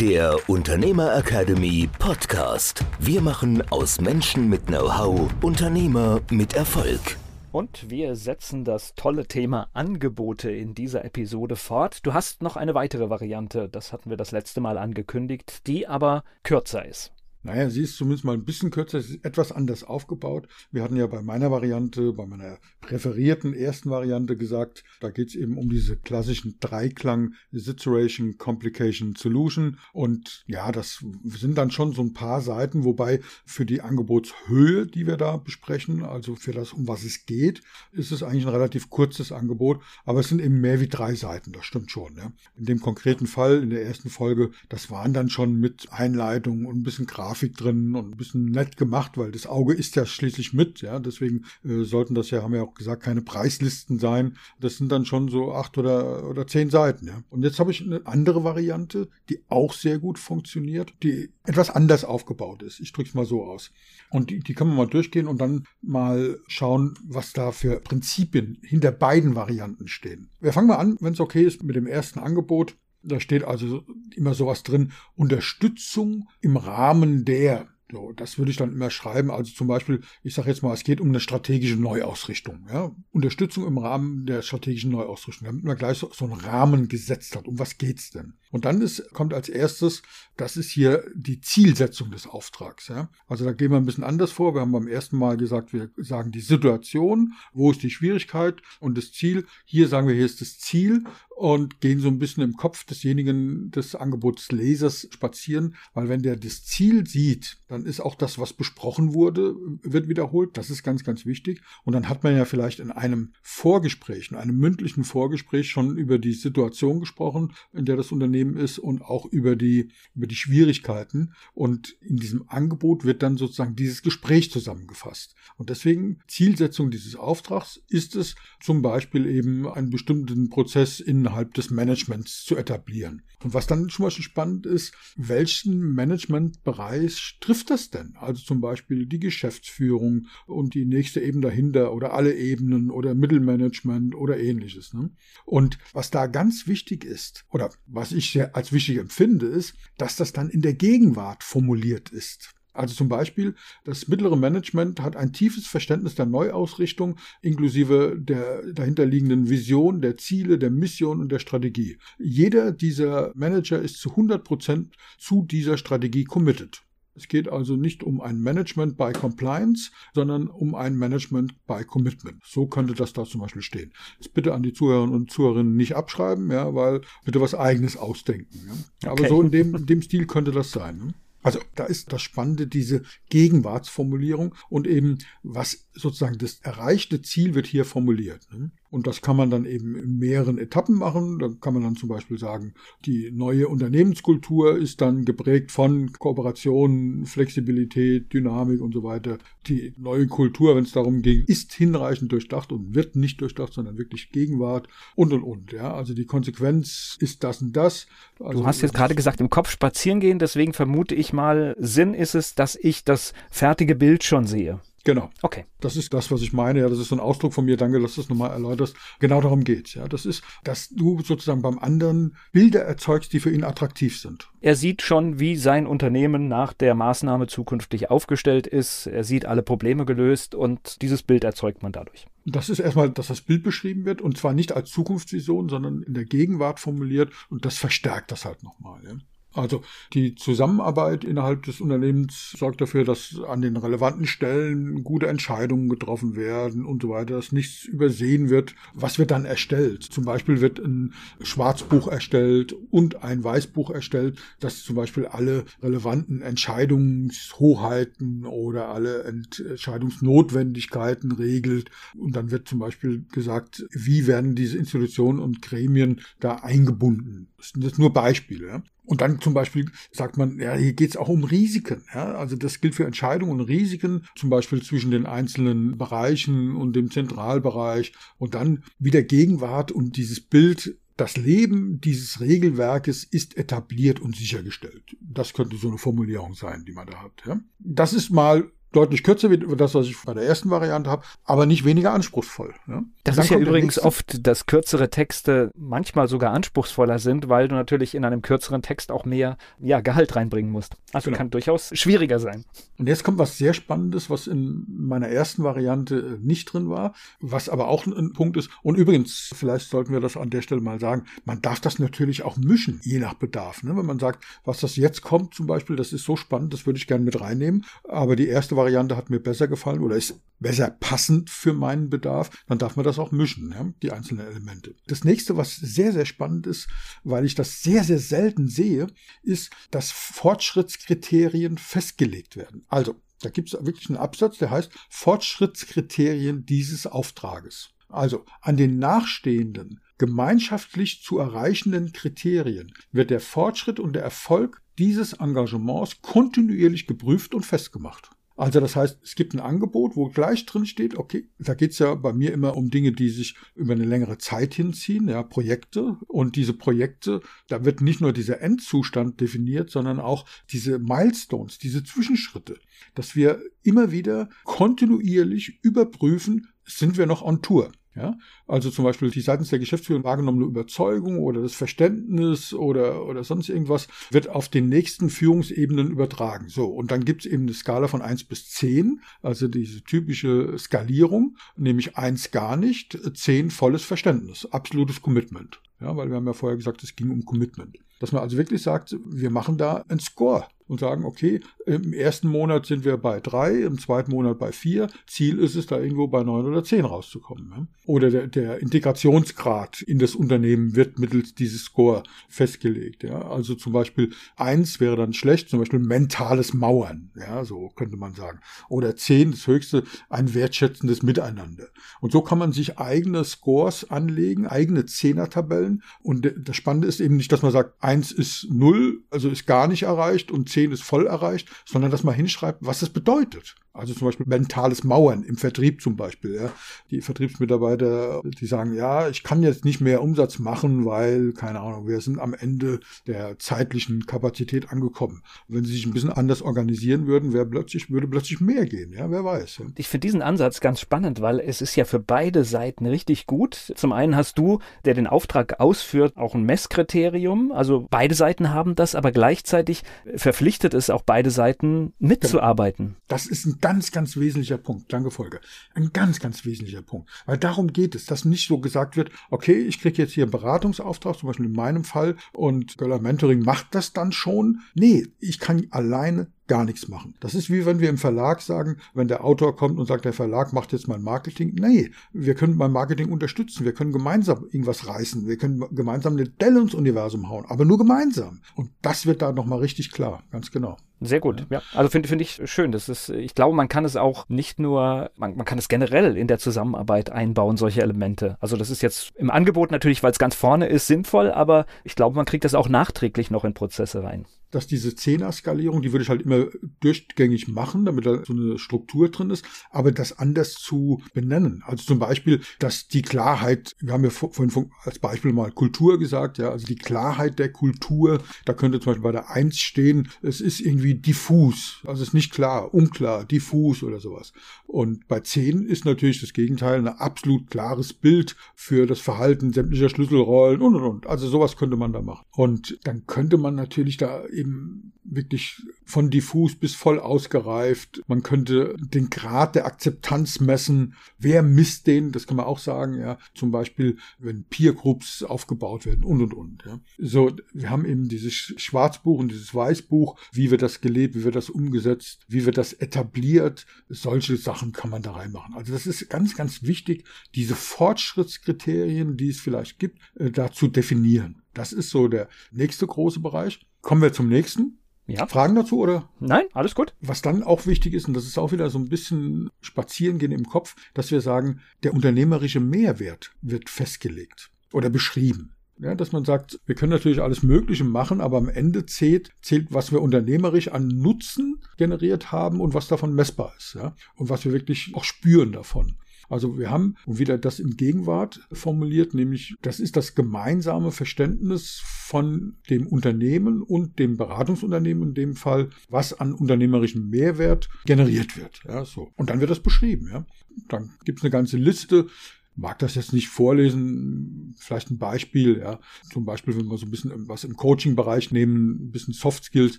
Der Unternehmer Academy Podcast. Wir machen aus Menschen mit Know-how Unternehmer mit Erfolg. Und wir setzen das tolle Thema Angebote in dieser Episode fort. Du hast noch eine weitere Variante, das hatten wir das letzte Mal angekündigt, die aber kürzer ist. Naja, sie ist zumindest mal ein bisschen kürzer, sie ist etwas anders aufgebaut. Wir hatten ja bei meiner Variante, bei meiner präferierten ersten Variante gesagt, da geht es eben um diese klassischen Dreiklang Situation, Complication, Solution. Und ja, das sind dann schon so ein paar Seiten, wobei für die Angebotshöhe, die wir da besprechen, also für das, um was es geht, ist es eigentlich ein relativ kurzes Angebot, aber es sind eben mehr wie drei Seiten, das stimmt schon. Ja. In dem konkreten Fall, in der ersten Folge, das waren dann schon mit Einleitung und ein bisschen Grafik Grafik drin und ein bisschen nett gemacht, weil das Auge ist ja schließlich mit, ja. Deswegen äh, sollten das ja, haben wir auch gesagt, keine Preislisten sein. Das sind dann schon so acht oder, oder zehn Seiten, ja. Und jetzt habe ich eine andere Variante, die auch sehr gut funktioniert, die etwas anders aufgebaut ist. Ich drücke es mal so aus. Und die, die können wir mal durchgehen und dann mal schauen, was da für Prinzipien hinter beiden Varianten stehen. Wir fangen mal an, wenn es okay ist, mit dem ersten Angebot. Da steht also immer sowas drin, Unterstützung im Rahmen der. So, das würde ich dann immer schreiben. Also zum Beispiel, ich sage jetzt mal, es geht um eine strategische Neuausrichtung. Ja? Unterstützung im Rahmen der strategischen Neuausrichtung, damit man gleich so, so einen Rahmen gesetzt hat. Um was geht's denn? Und dann ist, kommt als erstes, das ist hier die Zielsetzung des Auftrags. Ja? Also da gehen wir ein bisschen anders vor. Wir haben beim ersten Mal gesagt, wir sagen die Situation, wo ist die Schwierigkeit und das Ziel. Hier sagen wir, hier ist das Ziel und gehen so ein bisschen im Kopf desjenigen des Angebotslesers spazieren, weil wenn der das Ziel sieht, dann ist auch das, was besprochen wurde, wird wiederholt. Das ist ganz, ganz wichtig. Und dann hat man ja vielleicht in einem Vorgespräch, in einem mündlichen Vorgespräch schon über die Situation gesprochen, in der das Unternehmen ist und auch über die, über die Schwierigkeiten. Und in diesem Angebot wird dann sozusagen dieses Gespräch zusammengefasst. Und deswegen Zielsetzung dieses Auftrags ist es zum Beispiel eben einen bestimmten Prozess innerhalb des Managements zu etablieren. Und was dann schon mal spannend ist, welchen Managementbereich trifft das denn? Also zum Beispiel die Geschäftsführung und die nächste Ebene dahinter oder alle Ebenen oder Mittelmanagement oder ähnliches. Ne? Und was da ganz wichtig ist, oder was ich als wichtig empfinde, ist, dass das dann in der Gegenwart formuliert ist. Also zum Beispiel, das mittlere Management hat ein tiefes Verständnis der Neuausrichtung inklusive der dahinterliegenden Vision, der Ziele, der Mission und der Strategie. Jeder dieser Manager ist zu 100 Prozent zu dieser Strategie committed. Es geht also nicht um ein Management by Compliance, sondern um ein Management by Commitment. So könnte das da zum Beispiel stehen. Jetzt bitte an die Zuhörerinnen und Zuhörerinnen nicht abschreiben, ja, weil bitte was Eigenes ausdenken. Ja. Aber okay. so in dem, in dem Stil könnte das sein. Ne? Also da ist das Spannende, diese Gegenwartsformulierung und eben was sozusagen das erreichte Ziel wird hier formuliert. Ne? Und das kann man dann eben in mehreren Etappen machen. Da kann man dann zum Beispiel sagen, die neue Unternehmenskultur ist dann geprägt von Kooperation, Flexibilität, Dynamik und so weiter. Die neue Kultur, wenn es darum ging, ist hinreichend durchdacht und wird nicht durchdacht, sondern wirklich Gegenwart und und und. Ja, also die Konsequenz ist das und das. Also du hast jetzt gerade gesagt, im Kopf spazieren gehen. Deswegen vermute ich mal, Sinn ist es, dass ich das fertige Bild schon sehe. Genau. Okay. Das ist das, was ich meine. Ja, das ist so ein Ausdruck von mir. Danke, dass du es nochmal erläuterst. Genau darum geht's. Ja, das ist, dass du sozusagen beim anderen Bilder erzeugst, die für ihn attraktiv sind. Er sieht schon, wie sein Unternehmen nach der Maßnahme zukünftig aufgestellt ist. Er sieht alle Probleme gelöst und dieses Bild erzeugt man dadurch. Das ist erstmal, dass das Bild beschrieben wird und zwar nicht als Zukunftsvision, sondern in der Gegenwart formuliert und das verstärkt das halt nochmal. Ja. Also die Zusammenarbeit innerhalb des Unternehmens sorgt dafür, dass an den relevanten Stellen gute Entscheidungen getroffen werden und so weiter, dass nichts übersehen wird. Was wird dann erstellt? Zum Beispiel wird ein Schwarzbuch erstellt und ein Weißbuch erstellt, das zum Beispiel alle relevanten Entscheidungshoheiten oder alle Entscheidungsnotwendigkeiten regelt. Und dann wird zum Beispiel gesagt, wie werden diese Institutionen und Gremien da eingebunden. Das sind jetzt nur Beispiele. Und dann zum Beispiel sagt man, ja, hier geht es auch um Risiken. Ja? Also das gilt für Entscheidungen und Risiken, zum Beispiel zwischen den einzelnen Bereichen und dem Zentralbereich. Und dann wieder Gegenwart und dieses Bild das Leben dieses Regelwerkes ist etabliert und sichergestellt. Das könnte so eine Formulierung sein, die man da hat. Ja? Das ist mal deutlich kürzer wie das, was ich bei der ersten Variante habe, aber nicht weniger anspruchsvoll. Ja? Das ist ja übrigens oft, dass kürzere Texte manchmal sogar anspruchsvoller sind, weil du natürlich in einem kürzeren Text auch mehr ja, Gehalt reinbringen musst. Also genau. kann durchaus schwieriger sein. Und jetzt kommt was sehr Spannendes, was in meiner ersten Variante nicht drin war, was aber auch ein Punkt ist. Und übrigens, vielleicht sollten wir das an der Stelle mal sagen, man darf das natürlich auch mischen, je nach Bedarf. Ne? Wenn man sagt, was das jetzt kommt zum Beispiel, das ist so spannend, das würde ich gerne mit reinnehmen. Aber die erste Variante hat mir besser gefallen oder ist besser passend für meinen Bedarf, dann darf man das auch mischen, ja? die einzelnen Elemente. Das nächste, was sehr, sehr spannend ist, weil ich das sehr, sehr selten sehe, ist, dass Fortschrittskriterien festgelegt werden. Also, da gibt es wirklich einen Absatz, der heißt Fortschrittskriterien dieses Auftrages. Also an den nachstehenden gemeinschaftlich zu erreichenden Kriterien wird der Fortschritt und der Erfolg dieses Engagements kontinuierlich geprüft und festgemacht. Also das heißt, es gibt ein Angebot, wo gleich drin steht, okay, da geht's ja bei mir immer um Dinge, die sich über eine längere Zeit hinziehen, ja, Projekte. Und diese Projekte, da wird nicht nur dieser Endzustand definiert, sondern auch diese Milestones, diese Zwischenschritte, dass wir immer wieder kontinuierlich überprüfen, sind wir noch on Tour. Ja, also zum Beispiel die seitens der Geschäftsführung wahrgenommene Überzeugung oder das Verständnis oder, oder sonst irgendwas wird auf den nächsten Führungsebenen übertragen. So, und dann gibt es eben eine Skala von eins bis zehn, also diese typische Skalierung, nämlich eins gar nicht, zehn volles Verständnis, absolutes Commitment. Ja, weil wir haben ja vorher gesagt, es ging um Commitment. Dass man also wirklich sagt, wir machen da ein Score und sagen, okay, im ersten Monat sind wir bei drei, im zweiten Monat bei vier. Ziel ist es, da irgendwo bei neun oder zehn rauszukommen. Oder der, der Integrationsgrad in das Unternehmen wird mittels dieses Score festgelegt. Ja? Also zum Beispiel eins wäre dann schlecht, zum Beispiel mentales Mauern. Ja, so könnte man sagen. Oder zehn, das höchste, ein wertschätzendes Miteinander. Und so kann man sich eigene Scores anlegen, eigene Zehnertabellen. Und das Spannende ist eben nicht, dass man sagt, eins ist null, also ist gar nicht erreicht und 10 ist voll erreicht, sondern dass man hinschreibt, was es bedeutet. Also zum Beispiel mentales Mauern im Vertrieb zum Beispiel. Ja. Die Vertriebsmitarbeiter, die sagen, ja, ich kann jetzt nicht mehr Umsatz machen, weil, keine Ahnung, wir sind am Ende der zeitlichen Kapazität angekommen. wenn sie sich ein bisschen anders organisieren würden, wäre plötzlich, würde plötzlich mehr gehen. Ja, wer weiß. Ja. Ich finde diesen Ansatz ganz spannend, weil es ist ja für beide Seiten richtig gut. Zum einen hast du, der den Auftrag ausführt, auch ein Messkriterium. Also beide Seiten haben das, aber gleichzeitig verpflichtet es auch beide Seiten mitzuarbeiten. Das ist ein ganz, ganz wesentlicher Punkt. Danke, Folge. Ein ganz, ganz wesentlicher Punkt. Weil darum geht es, dass nicht so gesagt wird, okay, ich kriege jetzt hier einen Beratungsauftrag, zum Beispiel in meinem Fall, und Göller Mentoring macht das dann schon. Nee, ich kann alleine gar nichts machen. Das ist wie wenn wir im Verlag sagen, wenn der Autor kommt und sagt, der Verlag macht jetzt mein Marketing. Nee, wir können beim Marketing unterstützen. Wir können gemeinsam irgendwas reißen. Wir können gemeinsam eine Delle ins Universum hauen, aber nur gemeinsam. Und das wird da nochmal richtig klar, ganz genau. Sehr gut, ja. Also finde finde ich schön. Das ist, ich glaube, man kann es auch nicht nur, man, man kann es generell in der Zusammenarbeit einbauen, solche Elemente. Also das ist jetzt im Angebot natürlich, weil es ganz vorne ist, sinnvoll, aber ich glaube, man kriegt das auch nachträglich noch in Prozesse rein dass diese Zehner-Skalierung, die würde ich halt immer durchgängig machen, damit da so eine Struktur drin ist, aber das anders zu benennen. Also zum Beispiel, dass die Klarheit, wir haben ja vorhin als Beispiel mal Kultur gesagt, ja, also die Klarheit der Kultur, da könnte zum Beispiel bei der Eins stehen, es ist irgendwie diffus, also ist nicht klar, unklar, diffus oder sowas. Und bei zehn ist natürlich das Gegenteil ein absolut klares Bild für das Verhalten sämtlicher Schlüsselrollen und und und. Also sowas könnte man da machen. Und dann könnte man natürlich da eben wirklich von diffus bis voll ausgereift. Man könnte den Grad der Akzeptanz messen. Wer misst den? Das kann man auch sagen, ja. Zum Beispiel, wenn Peer Groups aufgebaut werden und, und, und, ja. So, wir haben eben dieses Schwarzbuch und dieses Weißbuch. Wie wird das gelebt? Wie wird das umgesetzt? Wie wird das etabliert? Solche Sachen kann man da reinmachen. Also das ist ganz, ganz wichtig, diese Fortschrittskriterien, die es vielleicht gibt, äh, da zu definieren. Das ist so der nächste große Bereich. Kommen wir zum nächsten. Ja. Fragen dazu oder? Nein, alles gut. Was dann auch wichtig ist, und das ist auch wieder so ein bisschen Spazierengehen im Kopf, dass wir sagen, der unternehmerische Mehrwert wird festgelegt oder beschrieben. Ja, dass man sagt, wir können natürlich alles Mögliche machen, aber am Ende zählt, zählt, was wir unternehmerisch an Nutzen generiert haben und was davon messbar ist. Ja? Und was wir wirklich auch spüren davon. Also wir haben wieder das in Gegenwart formuliert, nämlich das ist das gemeinsame Verständnis von dem Unternehmen und dem Beratungsunternehmen in dem Fall, was an unternehmerischem Mehrwert generiert wird. Ja, so. Und dann wird das beschrieben. Ja. Dann gibt es eine ganze Liste mag das jetzt nicht vorlesen, vielleicht ein Beispiel, ja. Zum Beispiel, wenn wir so ein bisschen was im Coaching-Bereich nehmen, ein bisschen Soft Skills.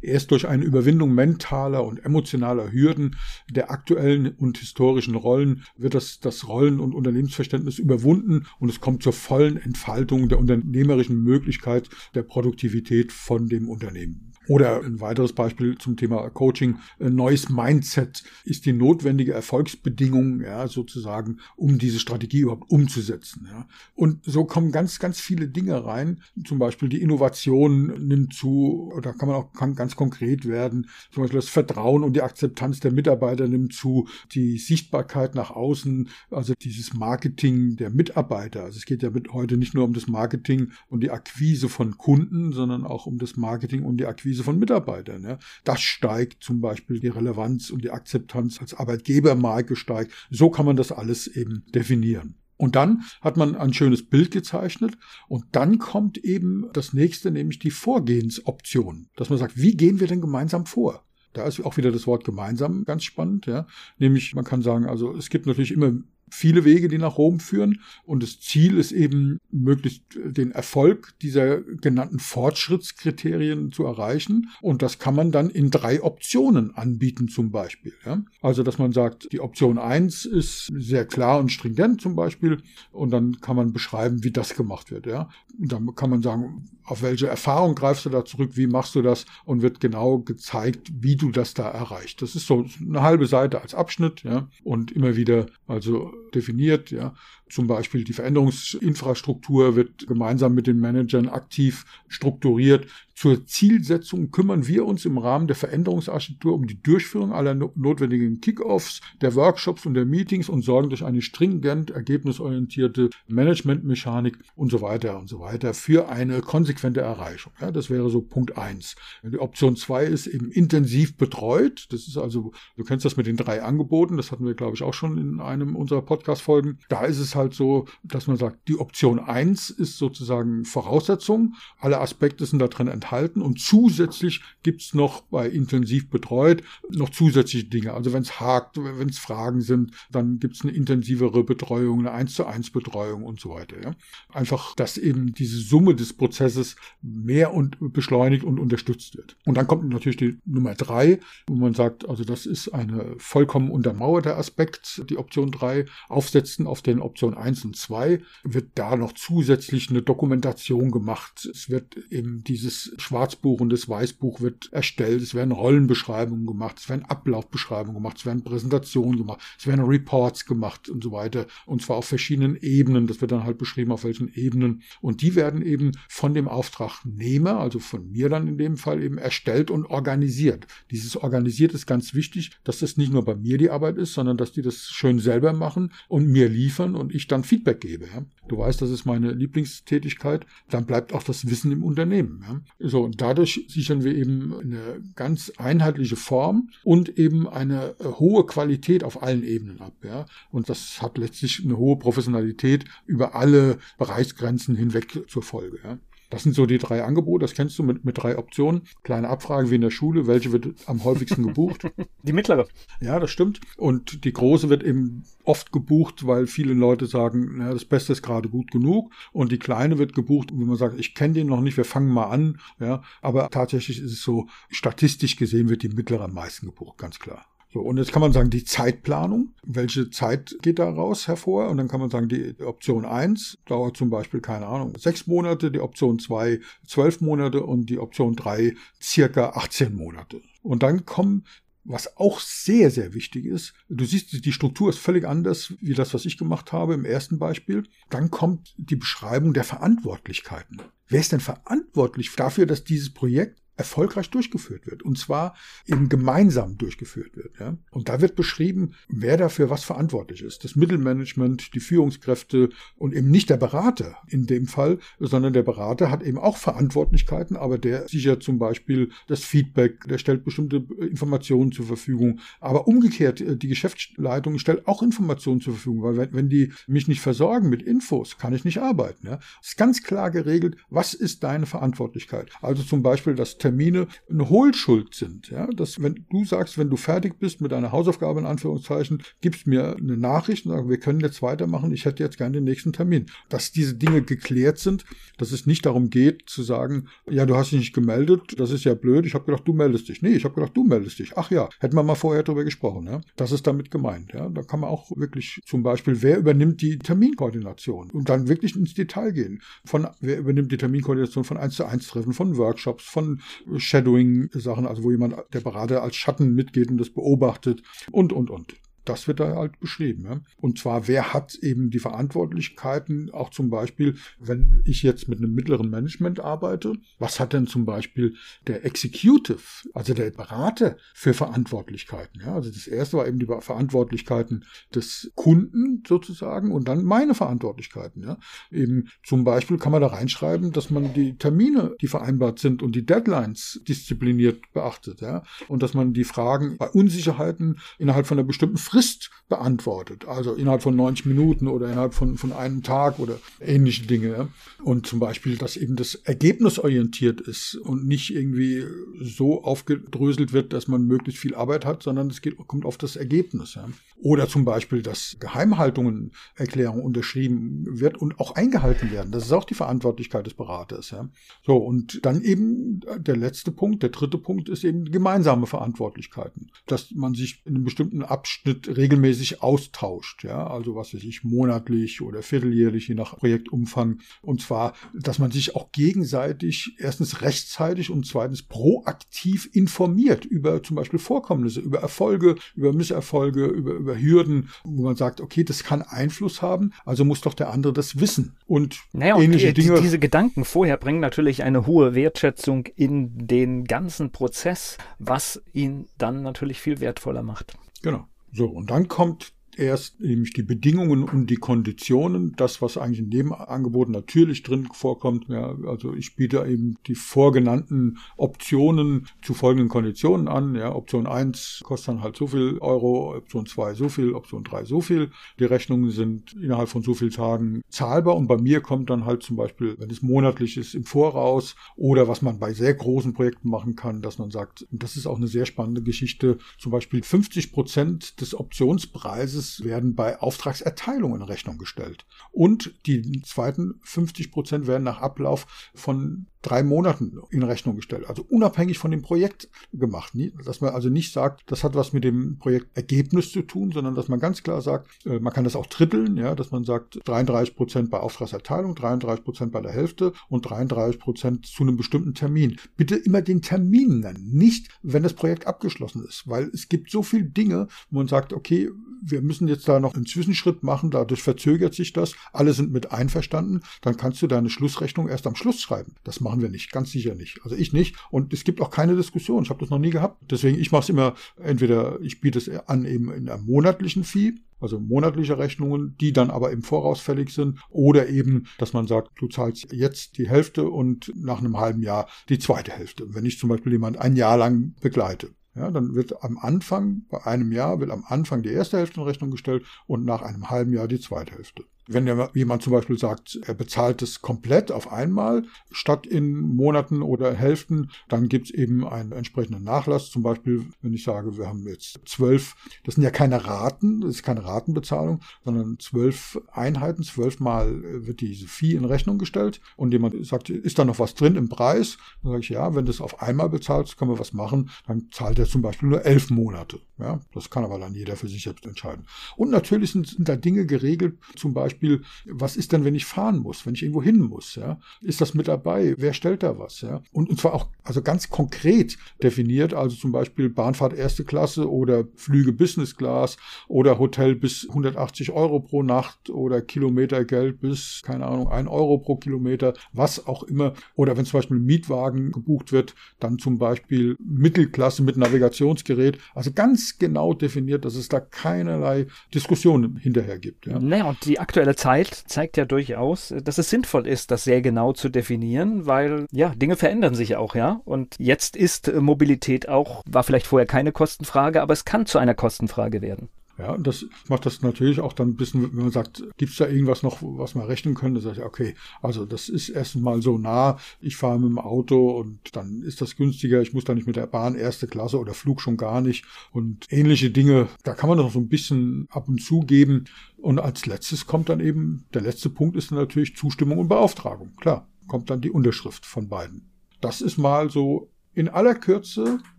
Erst durch eine Überwindung mentaler und emotionaler Hürden der aktuellen und historischen Rollen wird das, das Rollen- und Unternehmensverständnis überwunden und es kommt zur vollen Entfaltung der unternehmerischen Möglichkeit der Produktivität von dem Unternehmen. Oder ein weiteres Beispiel zum Thema Coaching. Ein neues Mindset ist die notwendige Erfolgsbedingung, ja, sozusagen, um diese Strategie überhaupt umzusetzen. Ja. Und so kommen ganz, ganz viele Dinge rein. Zum Beispiel die Innovation nimmt zu, da kann man auch ganz konkret werden. Zum Beispiel das Vertrauen und die Akzeptanz der Mitarbeiter nimmt zu, die Sichtbarkeit nach außen, also dieses Marketing der Mitarbeiter. Also es geht ja mit heute nicht nur um das Marketing und die Akquise von Kunden, sondern auch um das Marketing und die Akquise Akquise von Mitarbeitern. Ja. Das steigt zum Beispiel die Relevanz und die Akzeptanz als Arbeitgebermarke steigt. So kann man das alles eben definieren. Und dann hat man ein schönes Bild gezeichnet und dann kommt eben das nächste, nämlich die Vorgehensoption, dass man sagt, wie gehen wir denn gemeinsam vor? Da ist auch wieder das Wort gemeinsam ganz spannend, ja. Nämlich, man kann sagen, also es gibt natürlich immer viele Wege, die nach Rom führen. Und das Ziel ist eben, möglichst den Erfolg dieser genannten Fortschrittskriterien zu erreichen. Und das kann man dann in drei Optionen anbieten, zum Beispiel. Ja? Also, dass man sagt, die Option eins ist sehr klar und stringent zum Beispiel. Und dann kann man beschreiben, wie das gemacht wird. Ja? Und dann kann man sagen, auf welche Erfahrung greifst du da zurück, wie machst du das und wird genau gezeigt, wie du das da erreicht. Das ist so eine halbe Seite als Abschnitt, ja, und immer wieder also definiert, ja. Zum Beispiel die Veränderungsinfrastruktur wird gemeinsam mit den Managern aktiv strukturiert. Zur Zielsetzung kümmern wir uns im Rahmen der Veränderungsarchitektur um die Durchführung aller notwendigen Kickoffs, der Workshops und der Meetings und sorgen durch eine stringent ergebnisorientierte Managementmechanik und so weiter und so weiter für eine konsequente Erreichung. Ja, das wäre so Punkt eins. Die Option zwei ist eben intensiv betreut. Das ist also, du kennst das mit den drei Angeboten. Das hatten wir, glaube ich, auch schon in einem unserer Podcast-Folgen. Da ist es halt so, dass man sagt, die Option eins ist sozusagen Voraussetzung. Alle Aspekte sind da drin enthalten und zusätzlich gibt's noch bei intensiv betreut noch zusätzliche Dinge. Also wenn es hakt, wenn es Fragen sind, dann gibt's eine intensivere Betreuung, eine 1 zu 1 Betreuung und so weiter. Ja. Einfach, dass eben diese Summe des Prozesses mehr und beschleunigt und unterstützt wird. Und dann kommt natürlich die Nummer drei, wo man sagt, also das ist eine vollkommen untermauerte Aspekt, die Option drei Aufsetzen auf den Option eins und zwei wird da noch zusätzlich eine Dokumentation gemacht. Es wird eben dieses Schwarzbuch und das Weißbuch wird erstellt, es werden Rollenbeschreibungen gemacht, es werden Ablaufbeschreibungen gemacht, es werden Präsentationen gemacht, es werden Reports gemacht und so weiter. Und zwar auf verschiedenen Ebenen. Das wird dann halt beschrieben, auf welchen Ebenen. Und die werden eben von dem Auftragnehmer, also von mir dann in dem Fall eben erstellt und organisiert. Dieses organisiert ist ganz wichtig, dass das nicht nur bei mir die Arbeit ist, sondern dass die das schön selber machen und mir liefern und ich dann Feedback gebe. Ja. Du weißt, das ist meine Lieblingstätigkeit. Dann bleibt auch das Wissen im Unternehmen. Ja. So, und dadurch sichern wir eben eine ganz einheitliche Form und eben eine äh, hohe Qualität auf allen Ebenen ab. Ja. Und das hat letztlich eine hohe Professionalität über alle Bereichsgrenzen hinweg zur Folge. Ja. Das sind so die drei Angebote, das kennst du mit, mit drei Optionen. Kleine Abfrage wie in der Schule, welche wird am häufigsten gebucht? Die mittlere. Ja, das stimmt. Und die große wird eben oft gebucht, weil viele Leute sagen, ja, das Beste ist gerade gut genug. Und die kleine wird gebucht, wenn man sagt, ich kenne den noch nicht, wir fangen mal an. Ja, aber tatsächlich ist es so, statistisch gesehen wird die mittlere am meisten gebucht, ganz klar. So, und jetzt kann man sagen, die Zeitplanung, welche Zeit geht daraus hervor? Und dann kann man sagen, die Option 1 dauert zum Beispiel, keine Ahnung, sechs Monate, die Option 2 zwölf Monate und die Option 3 circa 18 Monate. Und dann kommen was auch sehr, sehr wichtig ist, du siehst, die Struktur ist völlig anders wie das, was ich gemacht habe im ersten Beispiel. Dann kommt die Beschreibung der Verantwortlichkeiten. Wer ist denn verantwortlich dafür, dass dieses Projekt erfolgreich durchgeführt wird. Und zwar eben gemeinsam durchgeführt wird. Ja? Und da wird beschrieben, wer dafür was verantwortlich ist. Das Mittelmanagement, die Führungskräfte und eben nicht der Berater in dem Fall, sondern der Berater hat eben auch Verantwortlichkeiten, aber der sichert zum Beispiel das Feedback, der stellt bestimmte Informationen zur Verfügung. Aber umgekehrt, äh, die Geschäftsleitung stellt auch Informationen zur Verfügung, weil wenn, wenn die mich nicht versorgen mit Infos, kann ich nicht arbeiten. Ja? Es ist ganz klar geregelt, was ist deine Verantwortlichkeit. Also zum Beispiel, dass Termine eine Hohlschuld sind. Ja? Dass wenn du sagst, wenn du fertig bist mit deiner Hausaufgabe in Anführungszeichen, gibst mir eine Nachricht und sagst, wir können jetzt weitermachen, ich hätte jetzt gerne den nächsten Termin. Dass diese Dinge geklärt sind, dass es nicht darum geht zu sagen, ja, du hast dich nicht gemeldet, das ist ja blöd, ich habe gedacht, du meldest dich. Nee, ich habe gedacht, du meldest dich. Ach ja, hätten wir mal vorher darüber gesprochen. Ja? Das ist damit gemeint. Ja? Da kann man auch wirklich zum Beispiel, wer übernimmt die Terminkoordination und dann wirklich ins Detail gehen. Von wer übernimmt die Terminkoordination von 1 zu 1 Treffen, von Workshops, von Shadowing-Sachen, also wo jemand, der Berater als Schatten mitgeht und das beobachtet und, und, und. Das wird da halt beschrieben. Ja? Und zwar, wer hat eben die Verantwortlichkeiten, auch zum Beispiel, wenn ich jetzt mit einem mittleren Management arbeite, was hat denn zum Beispiel der Executive, also der Berater für Verantwortlichkeiten? Ja? Also das erste war eben die Verantwortlichkeiten des Kunden sozusagen und dann meine Verantwortlichkeiten. Ja? Eben zum Beispiel kann man da reinschreiben, dass man die Termine, die vereinbart sind und die Deadlines diszipliniert beachtet. Ja? Und dass man die Fragen bei Unsicherheiten innerhalb von einer bestimmten Frist Frist beantwortet, also innerhalb von 90 Minuten oder innerhalb von, von einem Tag oder ähnliche Dinge. Und zum Beispiel, dass eben das Ergebnis orientiert ist und nicht irgendwie so aufgedröselt wird, dass man möglichst viel Arbeit hat, sondern es geht, kommt auf das Ergebnis. Ja. Oder zum Beispiel, dass Geheimhaltungen, Erklärung unterschrieben wird und auch eingehalten werden. Das ist auch die Verantwortlichkeit des Beraters. Ja. So, und dann eben der letzte Punkt, der dritte Punkt ist eben gemeinsame Verantwortlichkeiten. Dass man sich in einem bestimmten Abschnitt regelmäßig austauscht. Ja, also was weiß ich, monatlich oder vierteljährlich, je nach Projektumfang. Und zwar, dass man sich auch gegenseitig erstens rechtzeitig und zweitens proaktiv informiert über zum Beispiel Vorkommnisse, über Erfolge, über Misserfolge, über, über Hürden, wo man sagt, okay, das kann Einfluss haben, also muss doch der andere das wissen. Und naja, ähnliche und die, Dinge. Diese Gedanken vorher bringen natürlich eine hohe Wertschätzung in den ganzen Prozess, was ihn dann natürlich viel wertvoller macht. Genau. So, und dann kommt erst nämlich die Bedingungen und die Konditionen, das, was eigentlich in dem Angebot natürlich drin vorkommt. Ja, also ich biete eben die vorgenannten Optionen zu folgenden Konditionen an. Ja, Option 1 kostet dann halt so viel Euro, Option 2 so viel, Option 3 so viel. Die Rechnungen sind innerhalb von so vielen Tagen zahlbar und bei mir kommt dann halt zum Beispiel, wenn es monatlich ist, im Voraus oder was man bei sehr großen Projekten machen kann, dass man sagt, und das ist auch eine sehr spannende Geschichte, zum Beispiel 50 Prozent des Optionspreises Basis werden bei Auftragserteilungen in Rechnung gestellt. Und die zweiten 50 Prozent werden nach Ablauf von drei Monaten in Rechnung gestellt. Also unabhängig von dem Projekt gemacht. Dass man also nicht sagt, das hat was mit dem Projektergebnis zu tun, sondern dass man ganz klar sagt, äh, man kann das auch trippeln, ja, dass man sagt 33 Prozent bei Auftragserteilung, 33 Prozent bei der Hälfte und 33 Prozent zu einem bestimmten Termin. Bitte immer den Termin nennen, nicht wenn das Projekt abgeschlossen ist, weil es gibt so viele Dinge, wo man sagt, okay, wir müssen jetzt da noch einen Zwischenschritt machen, dadurch verzögert sich das, alle sind mit einverstanden, dann kannst du deine Schlussrechnung erst am Schluss schreiben. Das machen wir nicht, ganz sicher nicht. Also ich nicht. Und es gibt auch keine Diskussion. Ich habe das noch nie gehabt. Deswegen, ich mache es immer, entweder ich biete es an eben in einem monatlichen Fee, also monatliche Rechnungen, die dann aber im Voraus fällig sind, oder eben, dass man sagt, du zahlst jetzt die Hälfte und nach einem halben Jahr die zweite Hälfte. Wenn ich zum Beispiel jemand ein Jahr lang begleite. Ja, dann wird am Anfang, bei einem Jahr, wird am Anfang die erste Hälfte in Rechnung gestellt und nach einem halben Jahr die zweite Hälfte. Wenn jemand zum Beispiel sagt, er bezahlt es komplett auf einmal, statt in Monaten oder Hälften, dann gibt es eben einen entsprechenden Nachlass. Zum Beispiel, wenn ich sage, wir haben jetzt zwölf, das sind ja keine Raten, das ist keine Ratenbezahlung, sondern zwölf Einheiten, zwölfmal wird diese Fee in Rechnung gestellt und jemand sagt, ist da noch was drin im Preis? Dann sage ich, ja, wenn du es auf einmal bezahlst, können wir was machen, dann zahlt er zum Beispiel nur elf Monate. Ja, das kann aber dann jeder für sich selbst entscheiden. Und natürlich sind, sind da Dinge geregelt, zum Beispiel Beispiel, was ist denn, wenn ich fahren muss, wenn ich irgendwo hin muss? Ja? Ist das mit dabei? Wer stellt da was? Ja? Und, und zwar auch also ganz konkret definiert, also zum Beispiel Bahnfahrt erste Klasse oder Flüge Business Class oder Hotel bis 180 Euro pro Nacht oder Kilometergeld bis, keine Ahnung, ein Euro pro Kilometer, was auch immer. Oder wenn zum Beispiel ein Mietwagen gebucht wird, dann zum Beispiel Mittelklasse mit Navigationsgerät. Also ganz genau definiert, dass es da keinerlei Diskussionen hinterher gibt. Ja. Naja, und die aktuelle Zeit zeigt ja durchaus, dass es sinnvoll ist, das sehr genau zu definieren, weil ja, Dinge verändern sich auch, ja. Und jetzt ist Mobilität auch, war vielleicht vorher keine Kostenfrage, aber es kann zu einer Kostenfrage werden. Ja, und das macht das natürlich auch dann ein bisschen, wenn man sagt, gibt es da irgendwas noch, was man rechnen könnte, sage ich, okay, also das ist erstmal so nah, ich fahre mit dem Auto und dann ist das günstiger, ich muss da nicht mit der Bahn erste Klasse oder Flug schon gar nicht und ähnliche Dinge, da kann man noch so ein bisschen ab und zu geben. Und als letztes kommt dann eben, der letzte Punkt ist dann natürlich Zustimmung und Beauftragung. Klar, kommt dann die Unterschrift von beiden. Das ist mal so in aller Kürze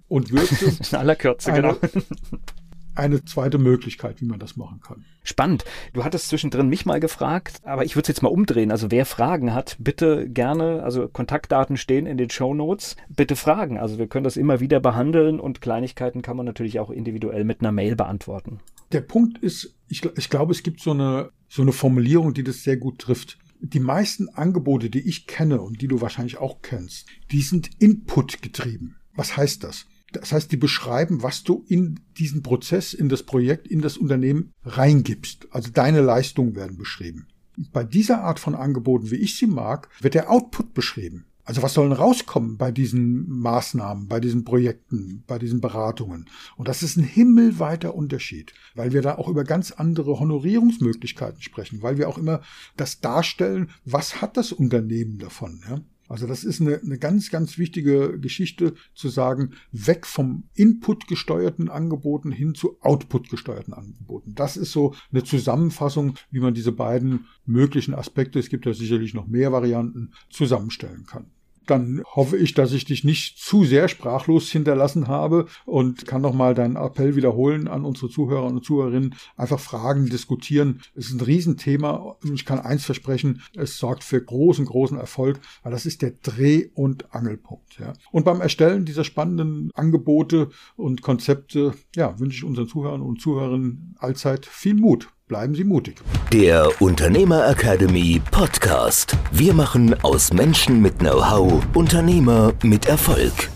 und Würze. in aller Kürze, genau eine zweite Möglichkeit, wie man das machen kann. Spannend. Du hattest zwischendrin mich mal gefragt, aber ich würde es jetzt mal umdrehen. Also wer Fragen hat, bitte gerne, also Kontaktdaten stehen in den Show Notes, bitte fragen. Also wir können das immer wieder behandeln und Kleinigkeiten kann man natürlich auch individuell mit einer Mail beantworten. Der Punkt ist, ich, ich glaube, es gibt so eine, so eine Formulierung, die das sehr gut trifft. Die meisten Angebote, die ich kenne und die du wahrscheinlich auch kennst, die sind Input getrieben. Was heißt das? Das heißt, die beschreiben, was du in diesen Prozess, in das Projekt, in das Unternehmen reingibst. Also deine Leistungen werden beschrieben. Bei dieser Art von Angeboten, wie ich sie mag, wird der Output beschrieben. Also was soll denn rauskommen bei diesen Maßnahmen, bei diesen Projekten, bei diesen Beratungen? Und das ist ein himmelweiter Unterschied, weil wir da auch über ganz andere Honorierungsmöglichkeiten sprechen, weil wir auch immer das darstellen, was hat das Unternehmen davon? Ja? Also das ist eine, eine ganz, ganz wichtige Geschichte zu sagen, weg vom Input gesteuerten Angeboten hin zu Output gesteuerten Angeboten. Das ist so eine Zusammenfassung, wie man diese beiden möglichen Aspekte, es gibt ja sicherlich noch mehr Varianten, zusammenstellen kann dann hoffe ich, dass ich dich nicht zu sehr sprachlos hinterlassen habe und kann nochmal deinen Appell wiederholen an unsere Zuhörer und Zuhörerinnen. Einfach fragen, diskutieren. Es ist ein Riesenthema und ich kann eins versprechen, es sorgt für großen, großen Erfolg, weil das ist der Dreh- und Angelpunkt. Ja. Und beim Erstellen dieser spannenden Angebote und Konzepte, ja, wünsche ich unseren Zuhörern und Zuhörerinnen allzeit viel Mut. Bleiben Sie mutig. Der Unternehmer Academy Podcast. Wir machen aus Menschen mit Know-how Unternehmer mit Erfolg.